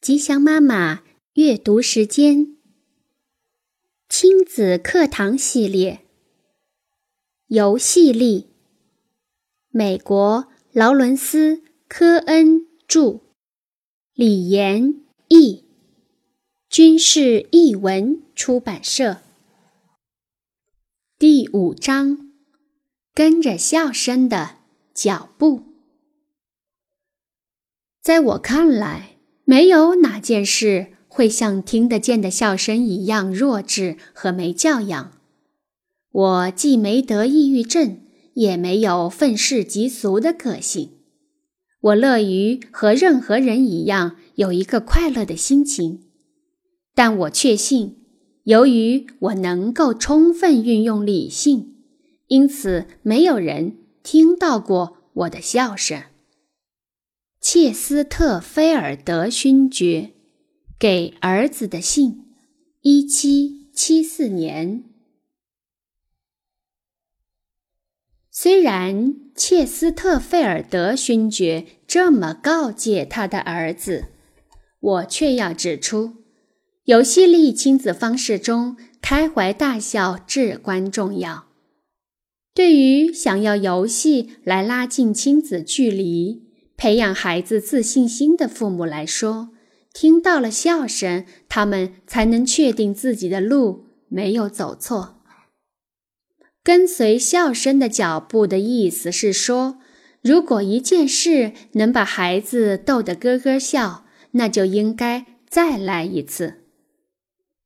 吉祥妈妈阅读时间，亲子课堂系列，游戏力。美国劳伦斯·科恩著，李延译，军事译文出版社。第五章，跟着笑声的脚步。在我看来。没有哪件事会像听得见的笑声一样弱智和没教养。我既没得抑郁症，也没有愤世嫉俗的个性。我乐于和任何人一样有一个快乐的心情，但我确信，由于我能够充分运用理性，因此没有人听到过我的笑声。切斯特菲尔德勋爵给儿子的信，一七七四年。虽然切斯特菲尔德勋爵这么告诫他的儿子，我却要指出，游戏力亲子方式中开怀大笑至关重要。对于想要游戏来拉近亲子距离。培养孩子自信心的父母来说，听到了笑声，他们才能确定自己的路没有走错。跟随笑声的脚步的意思是说，如果一件事能把孩子逗得咯咯笑，那就应该再来一次，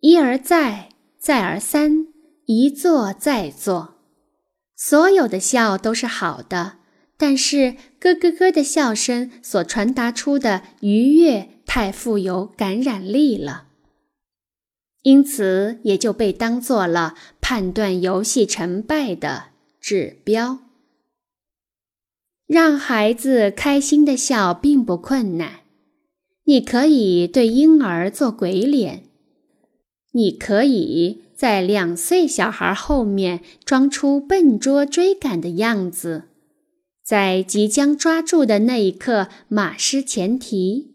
一而再，再而三，一做再做，所有的笑都是好的。但是咯咯咯的笑声所传达出的愉悦太富有感染力了，因此也就被当做了判断游戏成败的指标。让孩子开心的笑并不困难，你可以对婴儿做鬼脸，你可以在两岁小孩后面装出笨拙追赶的样子。在即将抓住的那一刻，马失前蹄。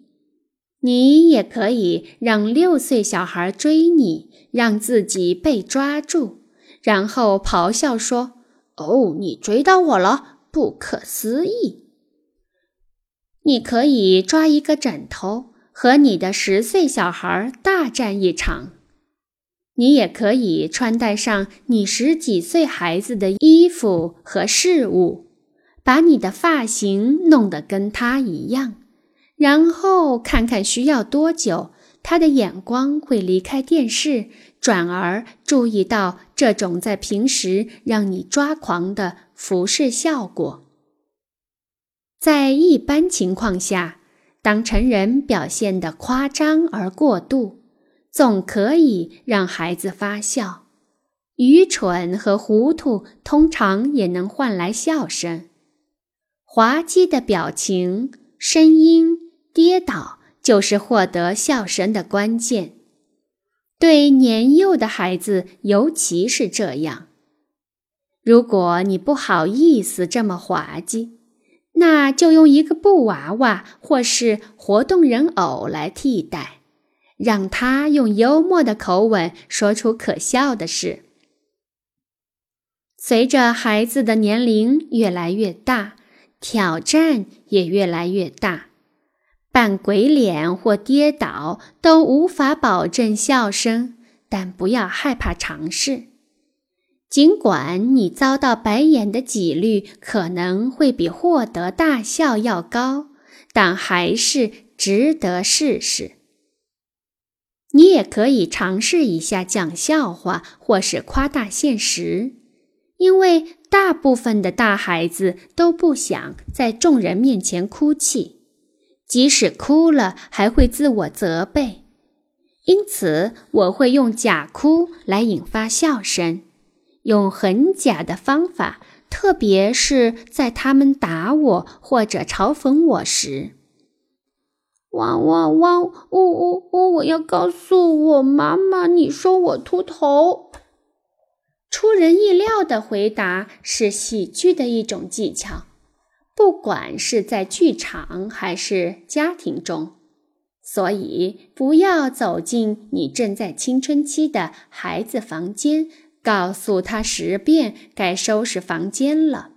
你也可以让六岁小孩追你，让自己被抓住，然后咆哮说：“哦，你追到我了，不可思议！”你可以抓一个枕头，和你的十岁小孩大战一场。你也可以穿戴上你十几岁孩子的衣服和饰物。把你的发型弄得跟他一样，然后看看需要多久，他的眼光会离开电视，转而注意到这种在平时让你抓狂的服饰效果。在一般情况下，当成人表现的夸张而过度，总可以让孩子发笑。愚蠢和糊涂通常也能换来笑声。滑稽的表情、声音、跌倒，就是获得笑声的关键。对年幼的孩子尤其是这样。如果你不好意思这么滑稽，那就用一个布娃娃或是活动人偶来替代，让他用幽默的口吻说出可笑的事。随着孩子的年龄越来越大。挑战也越来越大，扮鬼脸或跌倒都无法保证笑声，但不要害怕尝试。尽管你遭到白眼的几率可能会比获得大笑要高，但还是值得试试。你也可以尝试一下讲笑话或是夸大现实，因为。大部分的大孩子都不想在众人面前哭泣，即使哭了，还会自我责备。因此，我会用假哭来引发笑声，用很假的方法，特别是在他们打我或者嘲讽我时。汪汪汪！呜呜呜！我要告诉我妈妈，你说我秃头。出人意料的回答是喜剧的一种技巧，不管是在剧场还是家庭中。所以，不要走进你正在青春期的孩子房间，告诉他十遍该收拾房间了。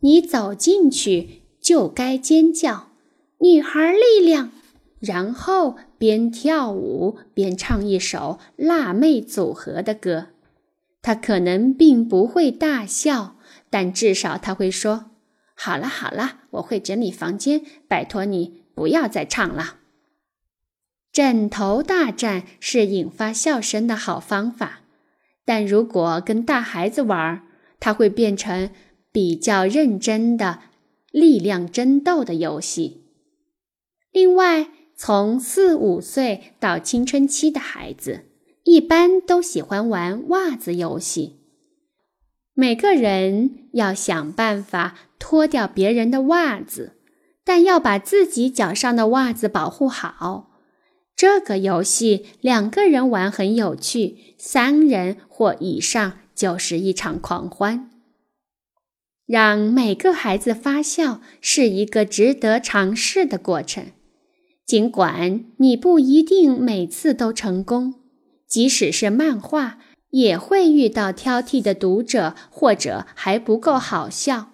你走进去就该尖叫“女孩力量”，然后边跳舞边唱一首辣妹组合的歌。他可能并不会大笑，但至少他会说：“好了好了，我会整理房间，拜托你不要再唱了。”枕头大战是引发笑声的好方法，但如果跟大孩子玩，他会变成比较认真的力量争斗的游戏。另外，从四五岁到青春期的孩子，一般都喜欢玩袜子游戏。每个人要想办法脱掉别人的袜子，但要把自己脚上的袜子保护好。这个游戏两个人玩很有趣，三人或以上就是一场狂欢。让每个孩子发笑是一个值得尝试的过程，尽管你不一定每次都成功。即使是漫画，也会遇到挑剔的读者或者还不够好笑。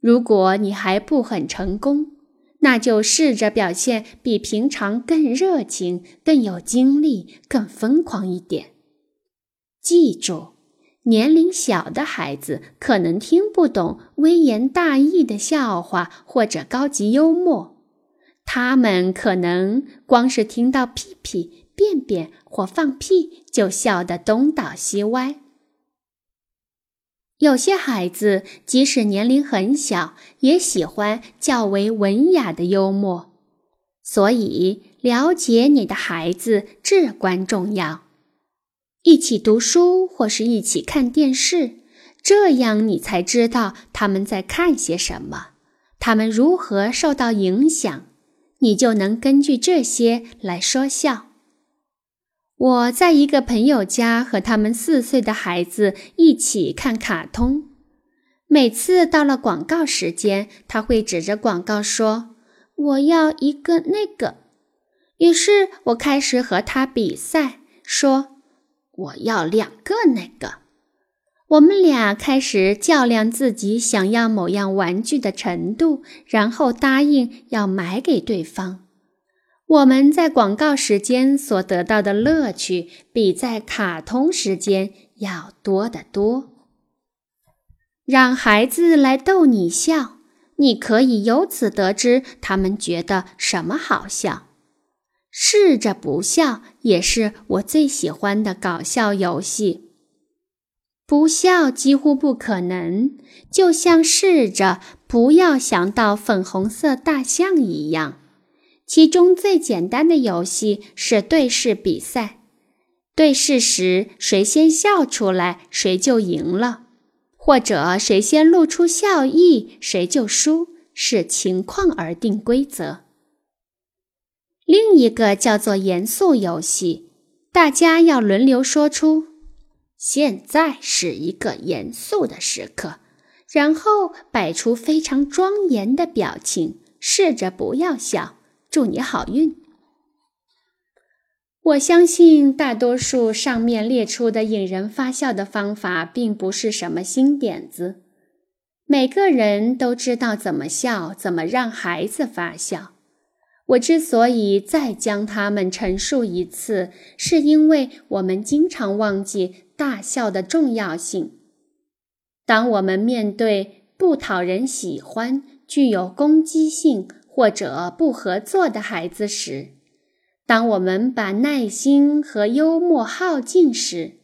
如果你还不很成功，那就试着表现比平常更热情、更有精力、更疯狂一点。记住，年龄小的孩子可能听不懂微言大义的笑话或者高级幽默，他们可能光是听到屁屁、便便或放屁就笑得东倒西歪。有些孩子即使年龄很小，也喜欢较为文雅的幽默，所以了解你的孩子至关重要。一起读书或是一起看电视，这样你才知道他们在看些什么，他们如何受到影响，你就能根据这些来说笑。我在一个朋友家和他们四岁的孩子一起看卡通。每次到了广告时间，他会指着广告说：“我要一个那个。”于是我开始和他比赛，说：“我要两个那个。”我们俩开始较量自己想要某样玩具的程度，然后答应要买给对方。我们在广告时间所得到的乐趣，比在卡通时间要多得多。让孩子来逗你笑，你可以由此得知他们觉得什么好笑。试着不笑也是我最喜欢的搞笑游戏。不笑几乎不可能，就像试着不要想到粉红色大象一样。其中最简单的游戏是对视比赛，对视时谁先笑出来，谁就赢了；或者谁先露出笑意，谁就输，视情况而定规则。另一个叫做严肃游戏，大家要轮流说出“现在是一个严肃的时刻”，然后摆出非常庄严的表情，试着不要笑。祝你好运！我相信大多数上面列出的引人发笑的方法并不是什么新点子，每个人都知道怎么笑，怎么让孩子发笑。我之所以再将它们陈述一次，是因为我们经常忘记大笑的重要性。当我们面对不讨人喜欢、具有攻击性，或者不合作的孩子时，当我们把耐心和幽默耗尽时，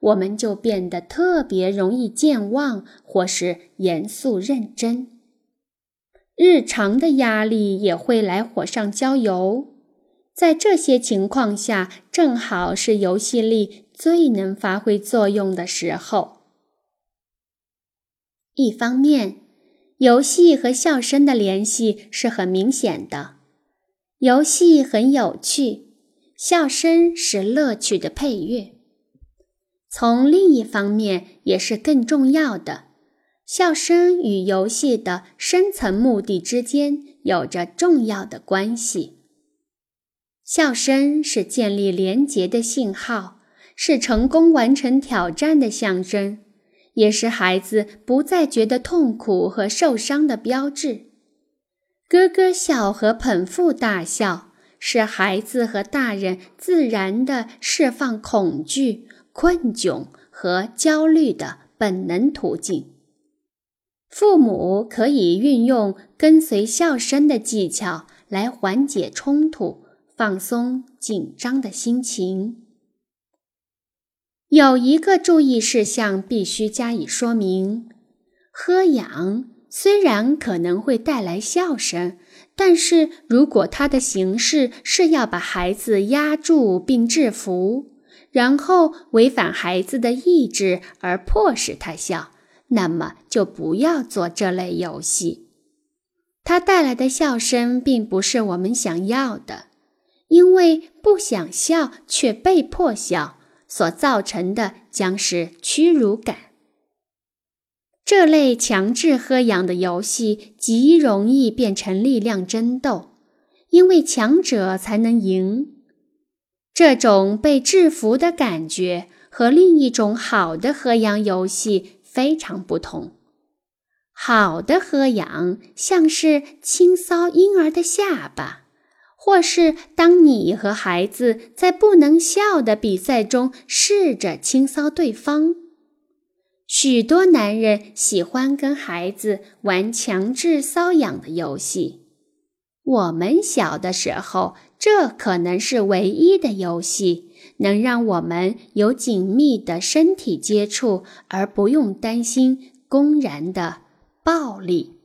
我们就变得特别容易健忘或是严肃认真。日常的压力也会来火上浇油，在这些情况下，正好是游戏力最能发挥作用的时候。一方面，游戏和笑声的联系是很明显的，游戏很有趣，笑声是乐趣的配乐。从另一方面也是更重要的，笑声与游戏的深层目的之间有着重要的关系。笑声是建立连结的信号，是成功完成挑战的象征，也是孩子不再觉得痛苦和受伤的标志。咯咯笑和捧腹大笑是孩子和大人自然的释放恐惧、困窘和焦虑的本能途径。父母可以运用跟随笑声的技巧来缓解冲突。放松紧张的心情。有一个注意事项必须加以说明：喝氧虽然可能会带来笑声，但是如果它的形式是要把孩子压住并制服，然后违反孩子的意志而迫使他笑，那么就不要做这类游戏。它带来的笑声并不是我们想要的。因为不想笑却被迫笑，所造成的将是屈辱感。这类强制喝氧的游戏极容易变成力量争斗，因为强者才能赢。这种被制服的感觉和另一种好的喝氧游戏非常不同。好的喝氧像是轻搔婴儿的下巴。或是当你和孩子在不能笑的比赛中试着轻搔对方，许多男人喜欢跟孩子玩强制搔痒的游戏。我们小的时候，这可能是唯一的游戏，能让我们有紧密的身体接触，而不用担心公然的暴力。